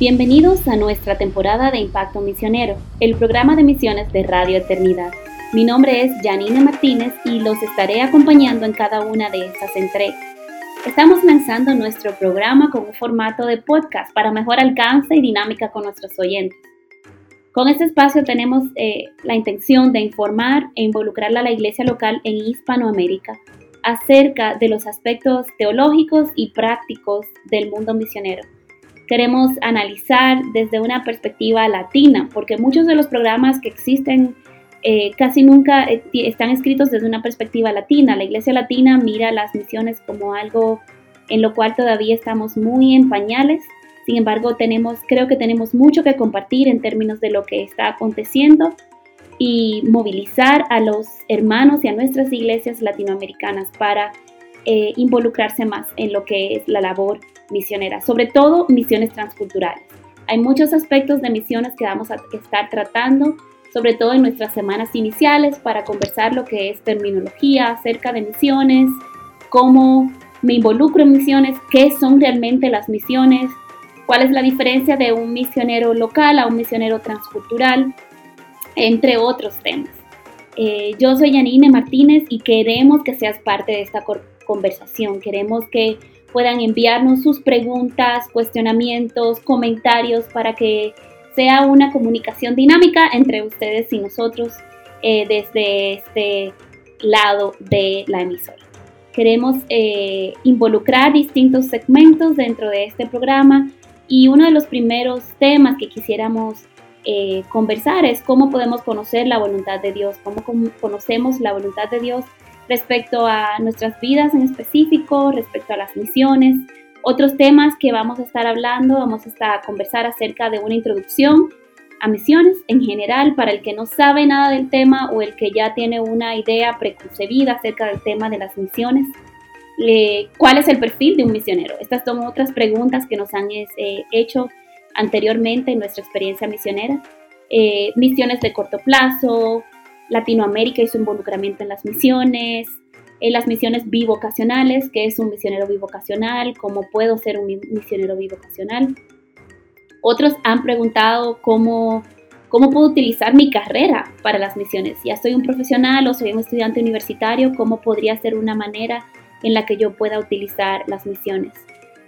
Bienvenidos a nuestra temporada de Impacto Misionero, el programa de misiones de Radio Eternidad. Mi nombre es Janine Martínez y los estaré acompañando en cada una de estas entregas. Estamos lanzando nuestro programa con un formato de podcast para mejor alcance y dinámica con nuestros oyentes. Con este espacio tenemos eh, la intención de informar e involucrar a la iglesia local en Hispanoamérica acerca de los aspectos teológicos y prácticos del mundo misionero queremos analizar desde una perspectiva latina, porque muchos de los programas que existen eh, casi nunca eh, están escritos desde una perspectiva latina. La iglesia latina mira las misiones como algo en lo cual todavía estamos muy en pañales. Sin embargo, tenemos, creo que tenemos mucho que compartir en términos de lo que está aconteciendo y movilizar a los hermanos y a nuestras iglesias latinoamericanas para eh, involucrarse más en lo que es la labor misionera, sobre todo misiones transculturales. Hay muchos aspectos de misiones que vamos a estar tratando, sobre todo en nuestras semanas iniciales, para conversar lo que es terminología acerca de misiones, cómo me involucro en misiones, qué son realmente las misiones, cuál es la diferencia de un misionero local a un misionero transcultural, entre otros temas. Eh, yo soy Janine Martínez y queremos que seas parte de esta conversación. Queremos que puedan enviarnos sus preguntas, cuestionamientos, comentarios para que sea una comunicación dinámica entre ustedes y nosotros eh, desde este lado de la emisora. Queremos eh, involucrar distintos segmentos dentro de este programa y uno de los primeros temas que quisiéramos eh, conversar es cómo podemos conocer la voluntad de Dios, cómo conocemos la voluntad de Dios respecto a nuestras vidas en específico, respecto a las misiones. Otros temas que vamos a estar hablando, vamos a estar conversar acerca de una introducción a misiones en general para el que no sabe nada del tema o el que ya tiene una idea preconcebida acerca del tema de las misiones. ¿Cuál es el perfil de un misionero? Estas son otras preguntas que nos han eh, hecho anteriormente en nuestra experiencia misionera. Eh, misiones de corto plazo, Latinoamérica y su involucramiento en las misiones, en las misiones bivocacionales, que es un misionero bivocacional, cómo puedo ser un misionero bivocacional. Otros han preguntado cómo, cómo puedo utilizar mi carrera para las misiones. Ya soy un profesional o soy un estudiante universitario, ¿cómo podría ser una manera en la que yo pueda utilizar las misiones?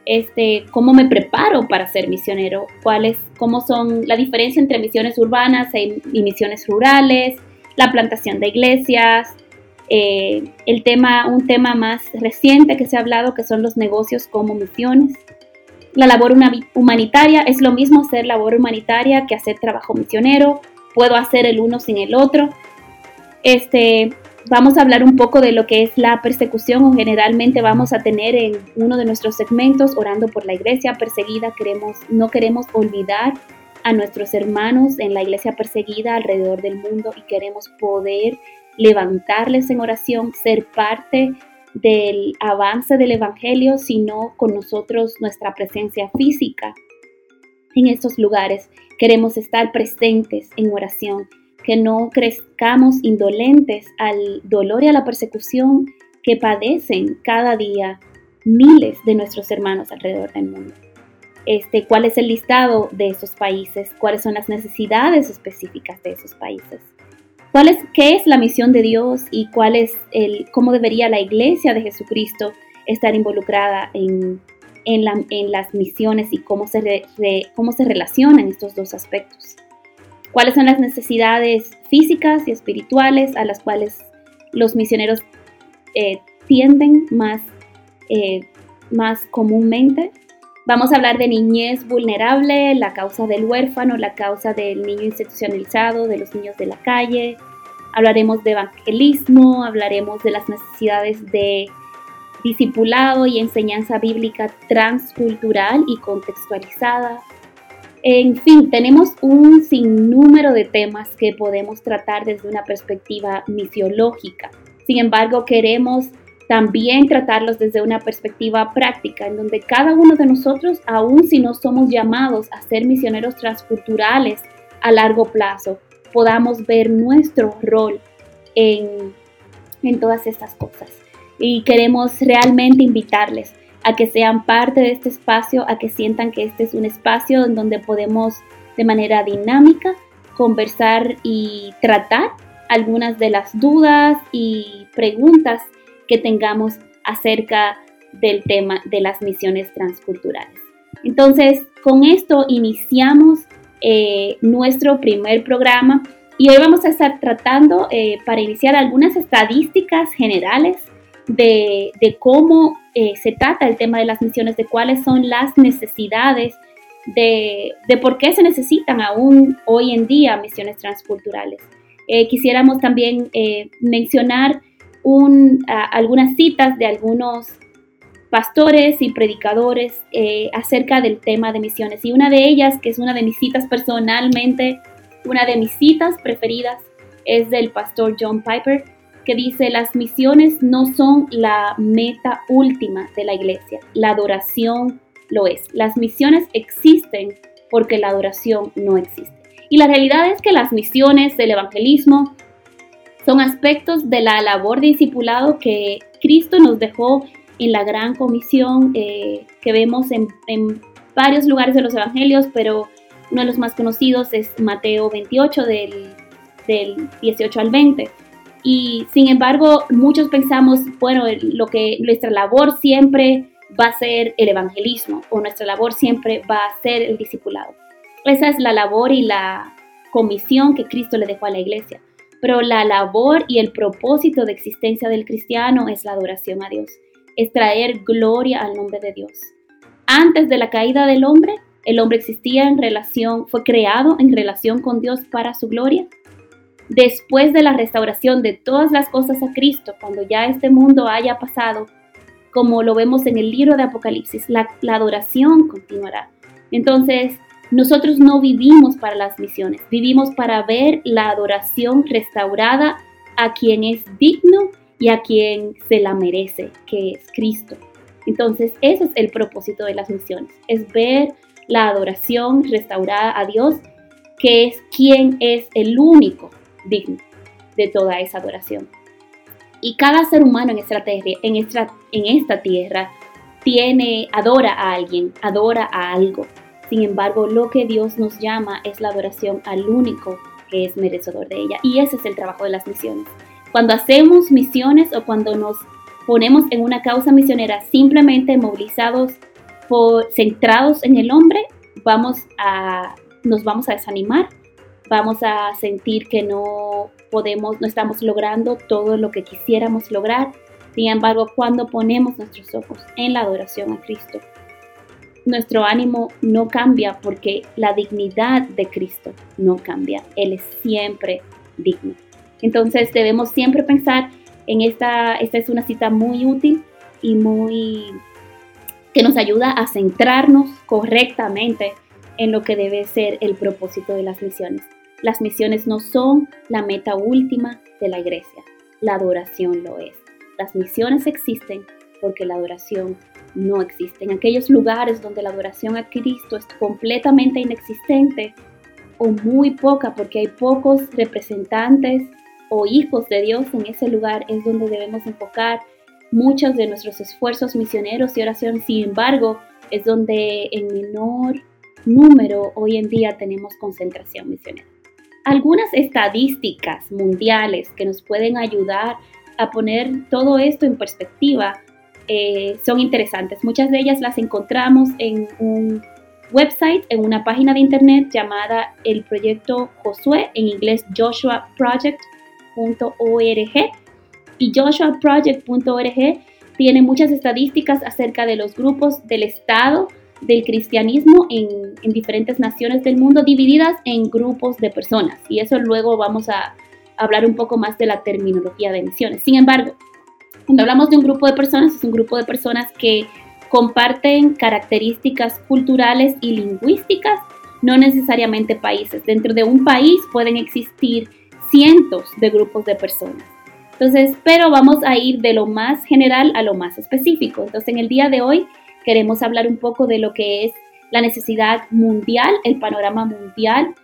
Este, cómo me preparo para ser misionero, cuáles, cómo son la diferencia entre misiones urbanas y misiones rurales, la plantación de iglesias, eh, el tema, un tema más reciente que se ha hablado que son los negocios como misiones. La labor humanitaria es lo mismo hacer labor humanitaria que hacer trabajo misionero. Puedo hacer el uno sin el otro. Este, vamos a hablar un poco de lo que es la persecución o generalmente vamos a tener en uno de nuestros segmentos orando por la iglesia perseguida. Queremos, no queremos olvidar a nuestros hermanos en la iglesia perseguida alrededor del mundo y queremos poder levantarles en oración, ser parte del avance del Evangelio, sino con nosotros nuestra presencia física en estos lugares. Queremos estar presentes en oración, que no crezcamos indolentes al dolor y a la persecución que padecen cada día miles de nuestros hermanos alrededor del mundo este, cuál es el listado de esos países, cuáles son las necesidades específicas de esos países. ¿Cuál es, ¿Qué es la misión de Dios y cuál es cómo debería la iglesia de Jesucristo estar involucrada en, en, la, en las misiones y cómo se, relacionan estos dos aspectos? ¿Cuáles son las necesidades físicas y espirituales a las cuales los misioneros eh, tienden más, eh, más comúnmente? Vamos a hablar de niñez vulnerable, la causa del huérfano, la causa del niño institucionalizado, de los niños de la calle. Hablaremos de evangelismo, hablaremos de las necesidades de discipulado y enseñanza bíblica transcultural y contextualizada. En fin, tenemos un sinnúmero de temas que podemos tratar desde una perspectiva misiológica. Sin embargo, queremos también tratarlos desde una perspectiva práctica, en donde cada uno de nosotros, aun si no somos llamados a ser misioneros transculturales a largo plazo, podamos ver nuestro rol en, en todas estas cosas. Y queremos realmente invitarles a que sean parte de este espacio, a que sientan que este es un espacio en donde podemos de manera dinámica conversar y tratar algunas de las dudas y preguntas que tengamos acerca del tema de las misiones transculturales. Entonces, con esto iniciamos eh, nuestro primer programa y hoy vamos a estar tratando eh, para iniciar algunas estadísticas generales de, cómo eh, se trata el tema de las misiones, de cuáles son las necesidades, de, por qué se necesitan aún hoy en día misiones transculturales. quisiéramos también mencionar algunas citas de algunos pastores y predicadores eh, acerca del tema de misiones. Y una de ellas, que es una de mis citas personalmente, una de mis citas preferidas, es del pastor John Piper, que dice, las misiones no son la meta última de la iglesia, la adoración lo es. Las misiones existen porque la adoración no existe. Y la realidad es que las misiones, el evangelismo, son aspectos de la labor de discipulado que Cristo nos dejó en la gran comisión eh, que vemos en, varios lugares de los evangelios, pero uno de los más conocidos es Mateo 28 del, del 18 al 20. Y sin embargo, muchos pensamos, bueno, lo que nuestra labor siempre va a ser el evangelismo o nuestra labor siempre va a ser el discipulado. Esa es la labor y la comisión que Cristo le dejó a la iglesia. Pero la labor y el propósito de existencia del cristiano es la adoración a Dios es traer gloria al nombre de Dios. Antes de la caída del hombre, el hombre existía en relación, fue creado en relación con Dios para su gloria. Después de la restauración de todas las cosas a Cristo, cuando ya este mundo haya pasado, como lo vemos en el libro de Apocalipsis, la, la adoración continuará. Entonces, nosotros no vivimos para las misiones, vivimos para ver la adoración restaurada a quien es digno y a quien se la merece, que es Cristo. Entonces, ese es el propósito de las misiones, es ver la adoración restaurada a Dios, que es quien es el único digno de toda esa adoración. Y cada ser humano en esta, esta, en esta tierra tiene, adora a alguien, adora a algo. Sin embargo, lo que Dios nos llama es la adoración al único que es merecedor de ella. Y ese es el trabajo de las misiones. Cuando hacemos misiones o cuando nos ponemos en una causa misionera simplemente movilizados, por, centrados en el hombre, vamos a, nos vamos a desanimar, vamos a sentir que no podemos, no estamos logrando todo lo que quisiéramos lograr. Sin embargo, cuando ponemos nuestros ojos en la adoración a Cristo, nuestro ánimo no cambia porque la dignidad de Cristo no cambia. Él es siempre digno. Entonces debemos siempre pensar en esta, esta es una cita muy útil y muy que nos ayuda a centrarnos correctamente en lo que debe ser el propósito de las misiones. Las misiones no son la meta última de la iglesia, la adoración lo es. Las misiones existen porque la adoración no existe. En aquellos lugares donde la adoración a Cristo es completamente inexistente o muy poca porque hay pocos representantes o hijos de Dios en ese lugar es donde debemos enfocar muchos de nuestros esfuerzos misioneros y oración. Sin embargo, es donde en menor número hoy en día tenemos concentración misionera. Algunas estadísticas mundiales que nos pueden ayudar a poner todo esto en perspectiva eh, son interesantes. Muchas de ellas las encontramos en un website, en una página de internet llamada el proyecto Josué, en inglés Joshua Project y joshuaproject.org tiene muchas estadísticas acerca de los grupos del Estado del cristianismo en, en, diferentes naciones del mundo divididas en grupos de personas. Y eso luego vamos a hablar un poco más de la terminología de misiones. Sin embargo, cuando hablamos de un grupo de personas, es un grupo de personas que comparten características culturales y lingüísticas, no necesariamente países. Dentro de un país pueden existir cientos de grupos de personas. Entonces, pero vamos a ir de lo más general a lo más específico. Entonces, en el día de hoy queremos hablar un poco de lo que es la necesidad mundial, el panorama mundial.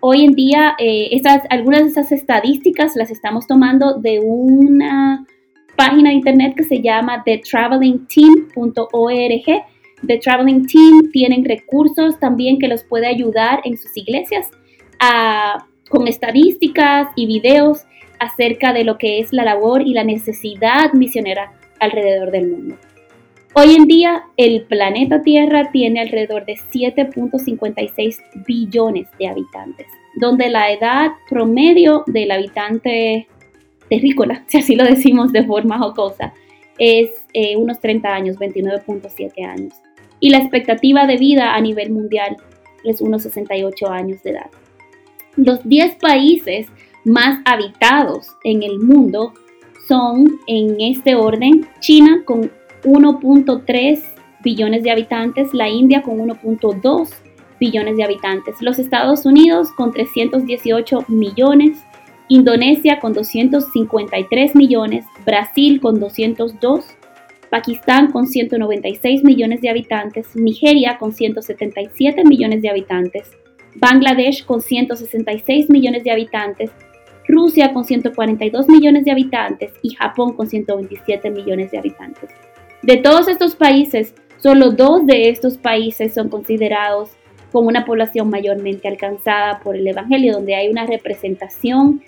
Hoy en día, eh, estas, algunas de estas estadísticas las estamos tomando de una página de internet que se llama thetravelingteam.org. The Traveling Team tienen recursos también que los puede ayudar en sus iglesias con estadísticas y videos acerca de lo que es la labor y la necesidad misionera alrededor del mundo. Hoy en día el planeta Tierra tiene alrededor de 7.56 billones de habitantes, donde la edad promedio del habitante terrícola, si así lo decimos de forma jocosa, es eh, unos 30 años, 29.7 años. Y la expectativa de vida a nivel mundial es unos 68 años de edad. Los 10 países más habitados en el mundo son en este orden China con 1.3 billones de habitantes, la India con 1.2 billones de habitantes, los Estados Unidos con 318 millones, Indonesia con 253 millones, Brasil con 202, Pakistán con 196 millones de habitantes, Nigeria con 177 millones de habitantes, Bangladesh con 166 millones de habitantes, Rusia con 142 millones de habitantes y Japón con 127 millones de habitantes. De todos estos países, solo dos de estos países son considerados como una población mayormente alcanzada por el Evangelio, donde hay una representación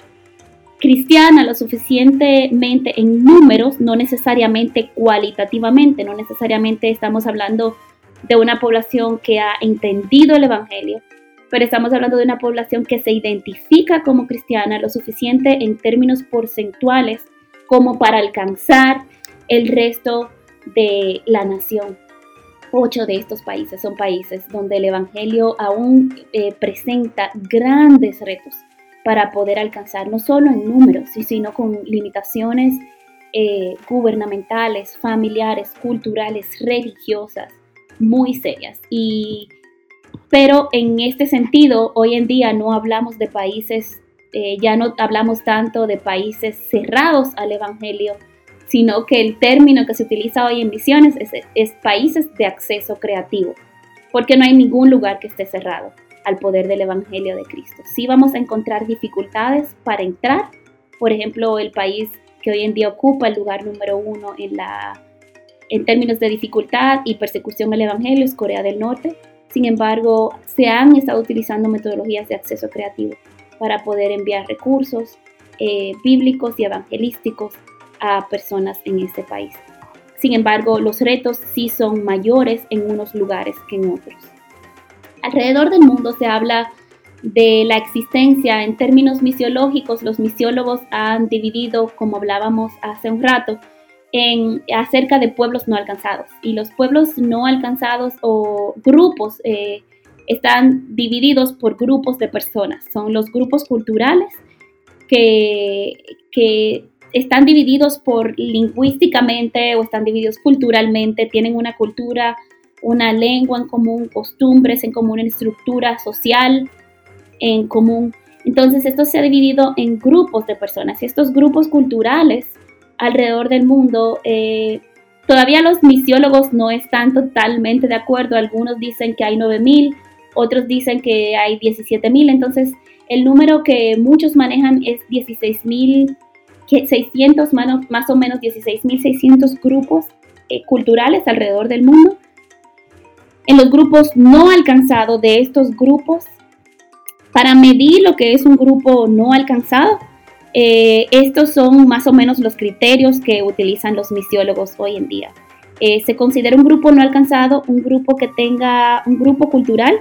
cristiana lo suficientemente en números, no necesariamente cualitativamente, no necesariamente estamos hablando de una población que ha entendido el Evangelio, pero estamos hablando de una población que se identifica como cristiana lo suficiente en términos porcentuales como para alcanzar el resto de la nación. Ocho de estos países son países donde el Evangelio aún eh, presenta grandes retos para poder alcanzar, no solo en números, sino con limitaciones eh, gubernamentales, familiares, culturales, religiosas, muy serias. Y pero en este sentido, hoy en día no hablamos de países, eh, ya no hablamos tanto de países cerrados al Evangelio, sino que el término que se utiliza hoy en misiones es, países de acceso creativo, porque no hay ningún lugar que esté cerrado al poder del Evangelio de Cristo. Sí vamos a encontrar dificultades para entrar, por ejemplo, el país que hoy en día ocupa el lugar número uno en, la, en términos de dificultad y persecución al Evangelio es Corea del Norte, sin embargo, se han estado utilizando metodologías de acceso creativo para poder enviar recursos eh, bíblicos y evangelísticos a personas en este país. Sin embargo, los retos sí son mayores en unos lugares que en otros. Alrededor del mundo se habla de la existencia en términos misiológicos. Los misiólogos han dividido, como hablábamos hace un rato, acerca de pueblos no alcanzados. Y los pueblos no alcanzados o grupos eh, están divididos por grupos de personas. Son los grupos culturales que, que están divididos por lingüísticamente o están divididos culturalmente, tienen una cultura, una lengua en común, costumbres en común, estructura social en común. Entonces esto se ha dividido en grupos de personas y estos grupos culturales alrededor del mundo. Eh, todavía los misiólogos no están totalmente de acuerdo. Algunos dicen que hay 9.000, otros dicen que hay 17.000. Entonces, el número que muchos manejan es 16.600, más, más o menos 16.600 grupos eh, culturales alrededor del mundo. En los grupos no alcanzados de estos grupos, para medir lo que es un grupo no alcanzado, eh, estos son más o menos los criterios que utilizan los misiólogos hoy en día. Eh, se considera un grupo no alcanzado un grupo que tenga un grupo cultural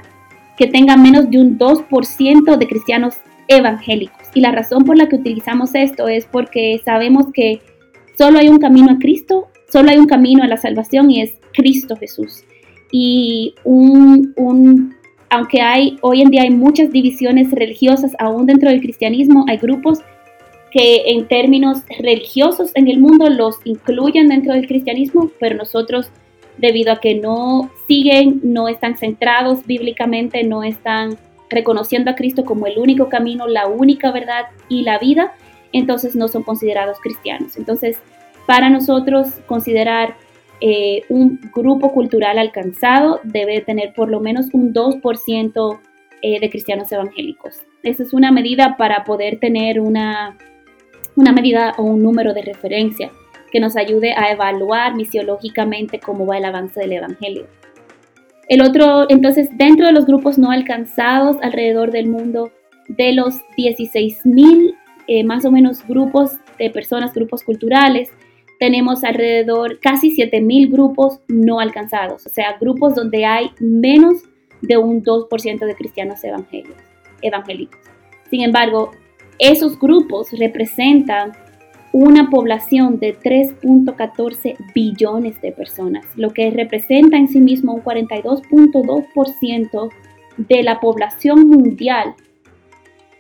que tenga menos de un 2% de cristianos evangélicos. Y la razón por la que utilizamos esto es porque sabemos que solo hay un camino a Cristo, solo hay un camino a la salvación y es Cristo Jesús. Y un, un, aunque hay hoy en día hay muchas divisiones religiosas aún dentro del cristianismo, hay grupos que en términos religiosos en el mundo los incluyen dentro del cristianismo, pero nosotros, debido a que no siguen, no están centrados bíblicamente, no están reconociendo a Cristo como el único camino, la única verdad y la vida, entonces no son considerados cristianos. Entonces, para nosotros considerar eh, un grupo cultural alcanzado debe tener por lo menos un 2% eh, de cristianos evangélicos. Esa es una medida para poder tener una una medida o un número de referencia que nos ayude a evaluar misiológicamente cómo va el avance del Evangelio. El otro, entonces, dentro de los grupos no alcanzados alrededor del mundo, de los 16.000 eh, más o menos grupos de personas, grupos culturales, tenemos alrededor casi 7.000 grupos no alcanzados, o sea, grupos donde hay menos de un 2% de cristianos evangélicos. Sin embargo, esos grupos representan una población de 3.14 billones de personas, lo que representa en sí mismo un 42.2% de la población mundial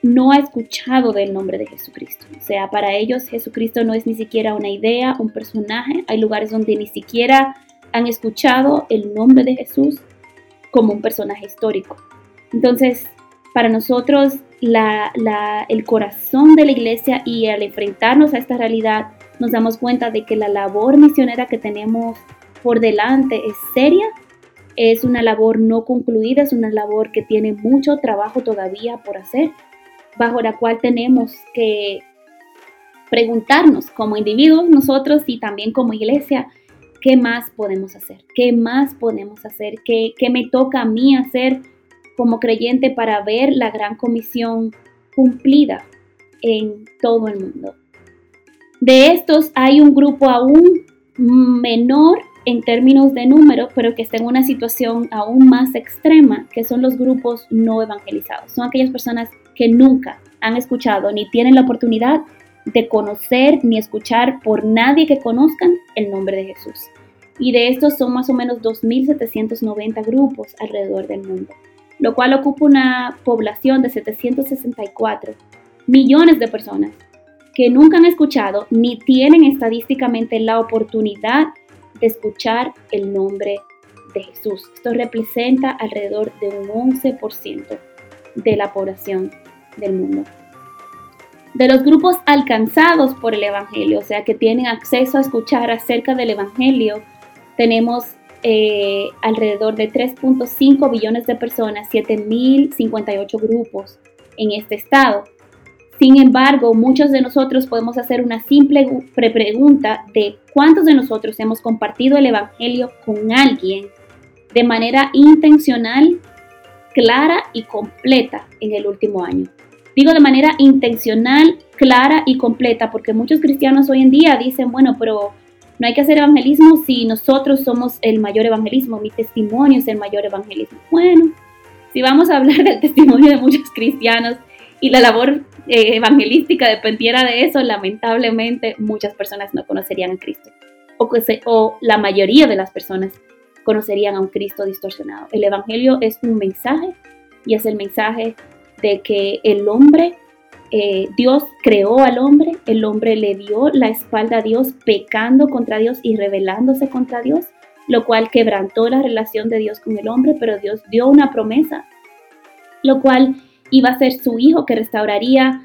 no ha escuchado del nombre de Jesucristo. O sea, para ellos Jesucristo no es ni siquiera una idea, un personaje. Hay lugares donde ni siquiera han escuchado el nombre de Jesús como un personaje histórico. Entonces, para nosotros, el corazón de la iglesia y al enfrentarnos a esta realidad, nos damos cuenta de que la labor misionera que tenemos por delante es seria, es una labor no concluida, es una labor que tiene mucho trabajo todavía por hacer bajo la cual tenemos que preguntarnos como individuos nosotros y también como iglesia, ¿qué más podemos hacer? ¿Qué más podemos hacer? ¿Qué, qué me toca a mí hacer como creyente para ver la gran comisión cumplida en todo el mundo? De estos hay un grupo aún menor en términos de número, pero que está en una situación aún más extrema, que son los grupos no evangelizados. Son aquellas personas que nunca han escuchado ni tienen la oportunidad de conocer ni escuchar por nadie que conozcan el nombre de Jesús. Y de estos son más o menos 2.790 grupos alrededor del mundo, lo cual ocupa una población de 764 millones de personas que nunca han escuchado ni tienen estadísticamente la oportunidad de escuchar el nombre de Jesús. Esto representa alrededor de un 11% de la población del mundo. De los grupos alcanzados por el Evangelio, o sea, que tienen acceso a escuchar acerca del Evangelio, tenemos eh, alrededor de 3.5 billones de personas, 7.058 grupos en este estado. Sin embargo, muchos de nosotros podemos hacer una simple pregunta de cuántos de nosotros hemos compartido el Evangelio con alguien de manera intencional, clara y completa en el último año. Digo de manera intencional, clara y completa, porque muchos cristianos hoy en día dicen, bueno, pero no hay que hacer evangelismo si nosotros somos el mayor evangelismo, mi testimonio es el mayor evangelismo. Bueno, si vamos a hablar del testimonio de muchos cristianos y la labor eh, evangelística dependiera de eso, lamentablemente muchas personas no conocerían a Cristo. O, o la mayoría de las personas conocerían a un Cristo distorsionado. El Evangelio es un mensaje y es el mensaje de que el hombre, eh, Dios creó al hombre, el hombre le dio la espalda a Dios pecando contra Dios y rebelándose contra Dios, lo cual quebrantó la relación de Dios con el hombre, pero Dios dio una promesa, lo cual iba a ser su hijo que restauraría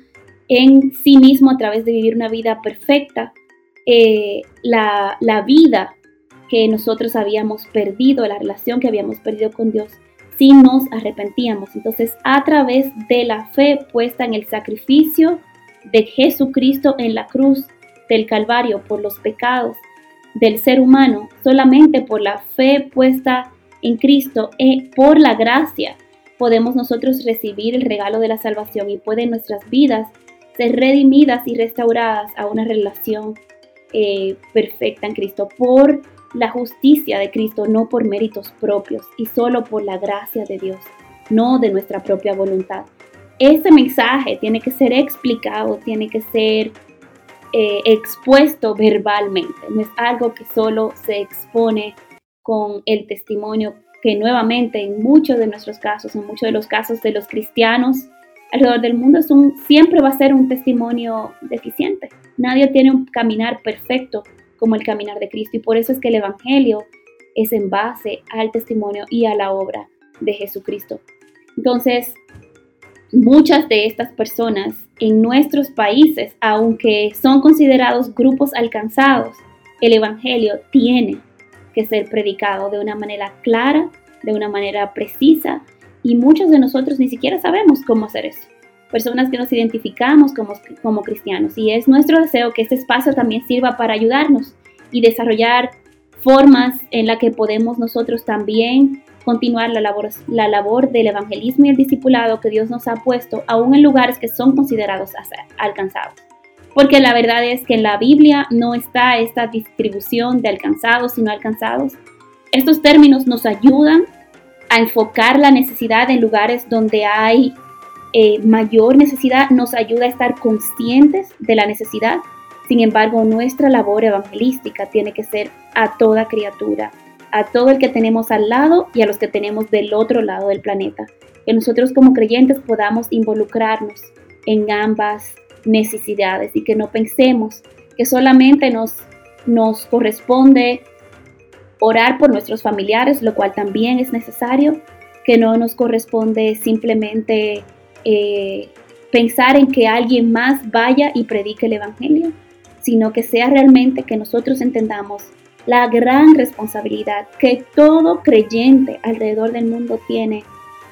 en sí mismo a través de vivir una vida perfecta, eh, la, la vida que nosotros habíamos perdido, la relación que habíamos perdido con Dios si nos arrepentíamos. Entonces, a través de la fe puesta en el sacrificio de Jesucristo en la cruz del Calvario por los pecados del ser humano, solamente por la fe puesta en Cristo y por la gracia, podemos nosotros recibir el regalo de la salvación y pueden nuestras vidas ser redimidas y restauradas a una relación eh, perfecta en Cristo por la justicia de Cristo no por méritos propios y solo por la gracia de Dios, no de nuestra propia voluntad. Ese mensaje tiene que ser explicado, tiene que ser eh, expuesto verbalmente, no es algo que solo se expone con el testimonio que nuevamente en muchos de nuestros casos, en muchos de los casos de los cristianos alrededor del mundo, siempre va a ser un testimonio deficiente. Nadie tiene un caminar perfecto como el caminar de Cristo. Y por eso es que el Evangelio es en base al testimonio y a la obra de Jesucristo. Entonces, muchas de estas personas en nuestros países, aunque son considerados grupos alcanzados, el Evangelio tiene que ser predicado de una manera clara, de una manera precisa, y muchos de nosotros ni siquiera sabemos cómo hacer eso. Personas que nos identificamos como, como cristianos. Y es nuestro deseo que este espacio también sirva para ayudarnos y desarrollar formas en las que podemos nosotros también continuar la labor, la labor del evangelismo y el discipulado que Dios nos ha puesto, aún en lugares que son considerados alcanzados. Porque la verdad es que en la Biblia no está esta distribución de alcanzados y no alcanzados. Estos términos nos ayudan a enfocar la necesidad en lugares donde hay eh, mayor necesidad, nos ayuda a estar conscientes de la necesidad. Sin embargo, nuestra labor evangelística tiene que ser a toda criatura, a todo el que tenemos al lado y a los que tenemos del otro lado del planeta. Que nosotros como creyentes podamos involucrarnos en ambas necesidades y que no pensemos que solamente nos, nos corresponde orar por nuestros familiares, lo cual también es necesario, que no nos corresponde simplemente eh, pensar en que alguien más vaya y predique el Evangelio, sino que sea realmente que nosotros entendamos la gran responsabilidad que todo creyente alrededor del mundo tiene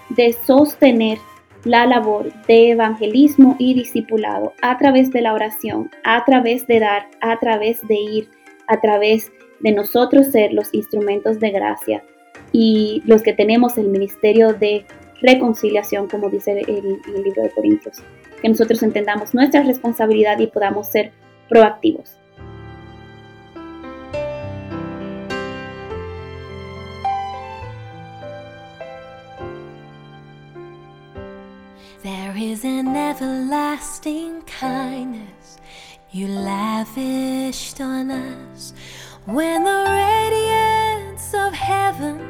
de sostener la labor de evangelismo y discipulado a través de la oración, a través de dar, a través de ir, a través de nosotros ser los instrumentos de gracia. Y los que tenemos el ministerio de reconciliación, como dice el, libro de Corintios. Que nosotros entendamos nuestra responsabilidad y podamos ser proactivos. There is an everlasting kindness you lavished on us when the radiance of heaven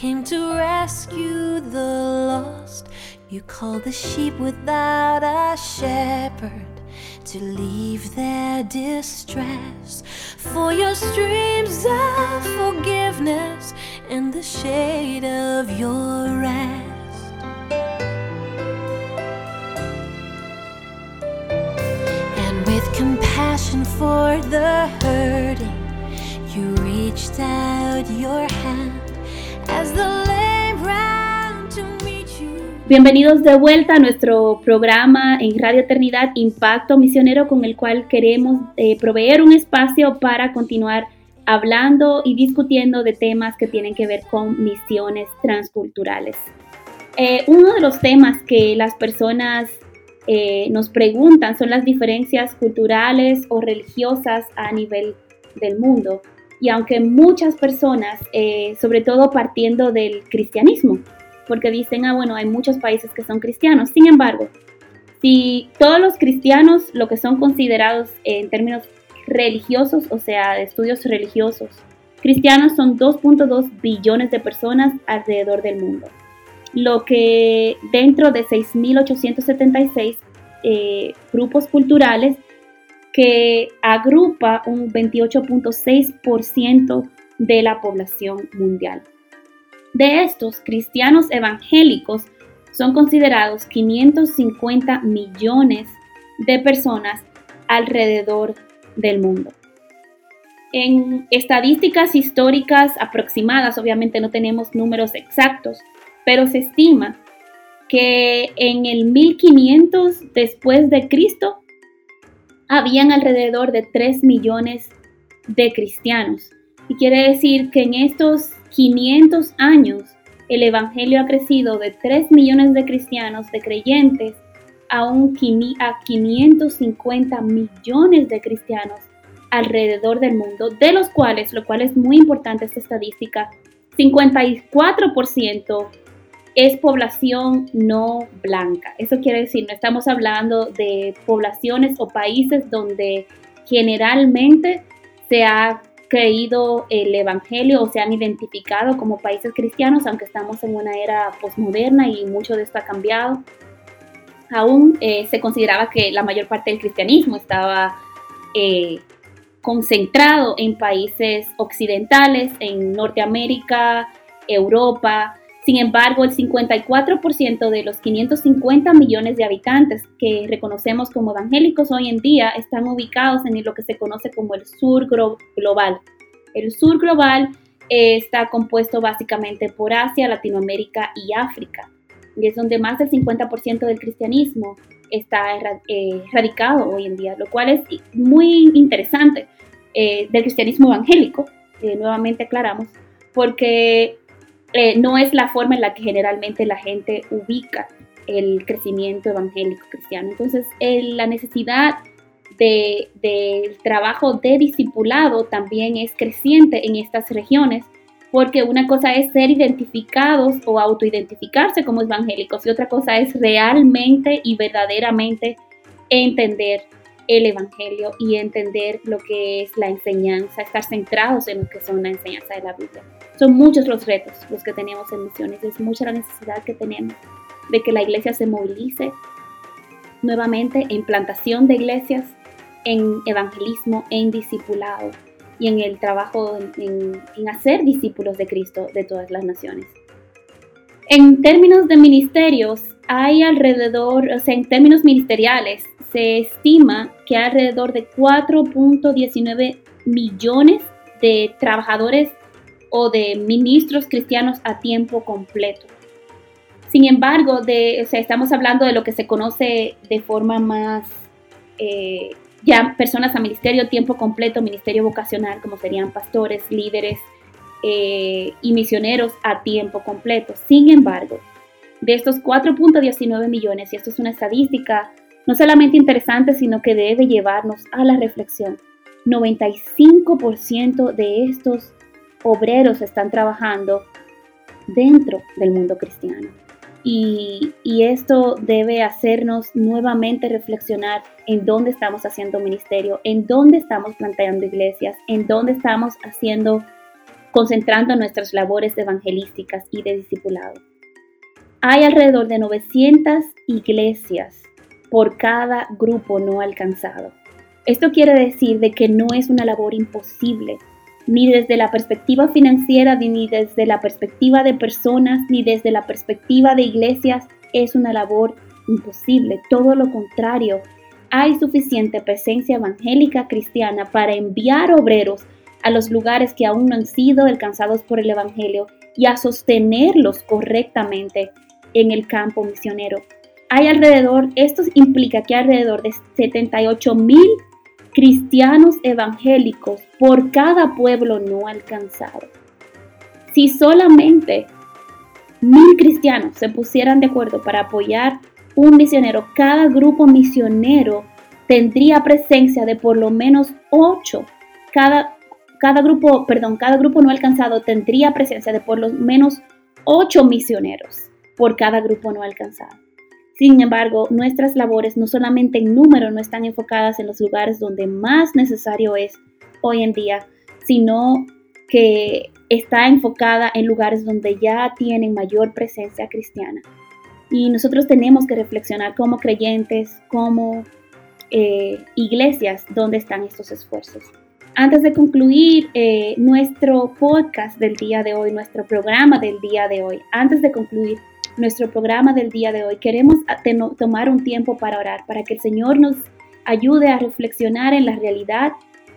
came to rescue the lost. You called the sheep without a shepherd to leave their distress for your streams of forgiveness in the shade of your rest. And with compassion for the hurting, you reached out your hand Bienvenidos de vuelta a nuestro programa en Radio Eternidad Impacto Misionero con el cual queremos eh, proveer un espacio para continuar hablando y discutiendo de temas que tienen que ver con misiones transculturales. Eh, uno de los temas que las personas eh, nos preguntan son las diferencias culturales o religiosas a nivel del mundo. Y aunque muchas personas, eh, sobre todo partiendo del cristianismo, porque dicen, ah, bueno, hay muchos países que son cristianos. Sin embargo, si todos los cristianos, lo que son considerados en términos religiosos, o sea, de estudios religiosos, cristianos son 2.2 billones de personas alrededor del mundo lo que dentro de 6.876 eh, grupos culturales que agrupa un 28.6% de la población mundial. De estos, cristianos evangélicos son considerados 550 millones de personas alrededor del mundo. En estadísticas históricas aproximadas, obviamente no tenemos números exactos, pero se estima que en el 1500 después de Cristo habían alrededor de 3 millones de cristianos. Y quiere decir que en estos 500 años el Evangelio ha crecido de 3 millones de cristianos, de creyentes, a, un, a 550 millones de cristianos alrededor del mundo, de los cuales, lo cual es muy importante esta estadística, 54% es población no blanca. Eso quiere decir, no estamos hablando de poblaciones o países donde generalmente se ha creído el Evangelio o se han identificado como países cristianos, aunque estamos en una era posmoderna y mucho de esto ha cambiado. Aún eh, se consideraba que la mayor parte del cristianismo estaba eh, concentrado en países occidentales, en Norteamérica, Europa, sin embargo, el 54% de los 550 millones de habitantes que reconocemos como evangélicos hoy en día están ubicados en lo que se conoce como el sur global. El sur global eh, está compuesto básicamente por Asia, Latinoamérica y África. Y es donde más del 50% del cristianismo está eh, radicado hoy en día, lo cual es muy interesante eh, del cristianismo evangélico, nuevamente aclaramos, porque no es la forma en la que generalmente la gente ubica el crecimiento evangélico cristiano. Entonces, la necesidad del de, trabajo de discipulado también es creciente en estas regiones, porque una cosa es ser identificados o autoidentificarse como evangélicos y otra cosa es realmente y verdaderamente entender el Evangelio y entender lo que es la enseñanza, estar centrados en lo que son la enseñanza de la Biblia. Son muchos los retos los que tenemos en misiones, es mucha la necesidad que tenemos de que la iglesia se movilice nuevamente en plantación de iglesias, en evangelismo, en discipulado y en el trabajo en, hacer discípulos de Cristo de todas las naciones. En términos de ministerios, hay alrededor, o sea, en términos ministeriales, se estima que hay alrededor de 4.19 millones de trabajadores o de ministros cristianos a tiempo completo. Sin embargo, o sea, estamos hablando de lo que se conoce de forma más eh, ya personas a ministerio tiempo completo, ministerio vocacional, como serían pastores, líderes eh, y misioneros a tiempo completo. Sin embargo, de estos 4.19 millones, y esto es una estadística no solamente interesante, sino que debe llevarnos a la reflexión, 95% de estos obreros están trabajando dentro del mundo cristiano. Y, esto debe hacernos nuevamente reflexionar en dónde estamos haciendo ministerio, en dónde estamos planteando iglesias, en dónde estamos haciendo, concentrando nuestras labores evangelísticas y de discipulado. Hay alrededor de 900 iglesias por cada grupo no alcanzado. Esto quiere decir de que no es una labor imposible, ni desde la perspectiva financiera, ni desde la perspectiva de personas, ni desde la perspectiva de iglesias, es una labor imposible. Todo lo contrario, hay suficiente presencia evangélica cristiana para enviar obreros a los lugares que aún no han sido alcanzados por el Evangelio y a sostenerlos correctamente en el campo misionero. Hay alrededor, esto implica que alrededor de 78 mil cristianos evangélicos por cada pueblo no alcanzado. Si solamente mil cristianos se pusieran de acuerdo para apoyar un misionero, cada grupo misionero tendría presencia de por lo menos ocho. Cada, cada grupo, perdón, cada grupo no alcanzado tendría presencia de por lo menos ocho misioneros por cada grupo no alcanzado. Sin embargo, nuestras labores no solamente en número no están enfocadas en los lugares donde más necesario es hoy en día, sino que está enfocada en lugares donde ya tienen mayor presencia cristiana. Y nosotros tenemos que reflexionar como creyentes, como eh, iglesias, dónde están estos esfuerzos. Antes de concluir eh, nuestro podcast del día de hoy, nuestro programa del día de hoy, antes de concluir, nuestro programa del día de hoy, queremos tomar un tiempo para orar, para que el Señor nos ayude a reflexionar en la realidad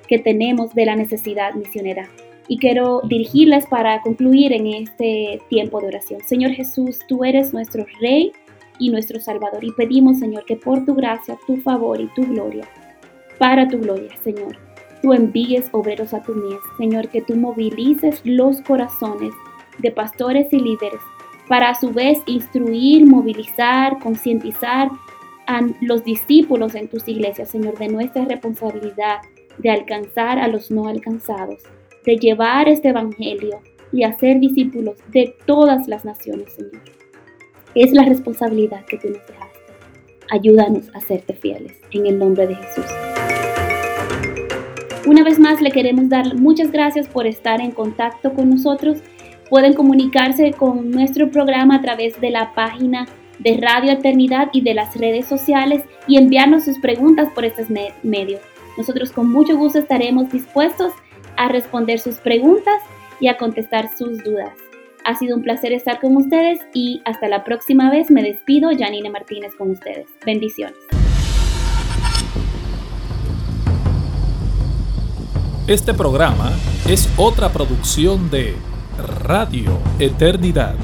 que tenemos de la necesidad misionera. Y quiero dirigirles para concluir en este tiempo de oración. Señor Jesús, tú eres nuestro Rey y nuestro Salvador. Y pedimos, Señor, que por tu gracia, tu favor y tu gloria, para tu gloria, Señor, tú envíes obreros a tu mies. Señor, que tú movilices los corazones de pastores y líderes para a su vez instruir, movilizar, concientizar a los discípulos en tus iglesias, Señor, de nuestra responsabilidad de alcanzar a los no alcanzados, de llevar este Evangelio y hacer discípulos de todas las naciones, Señor. Es la responsabilidad que tú nos dejaste. Ayúdanos a serte fieles, en el nombre de Jesús. Una vez más le queremos dar muchas gracias por estar en contacto con nosotros Pueden comunicarse con nuestro programa a través de la página de Radio Eternidad y de las redes sociales y enviarnos sus preguntas por estos medios. Nosotros con mucho gusto estaremos dispuestos a responder sus preguntas y a contestar sus dudas. Ha sido un placer estar con ustedes y hasta la próxima vez me despido, Janine Martínez con ustedes. Bendiciones. Este programa es otra producción de Radio Eternidad.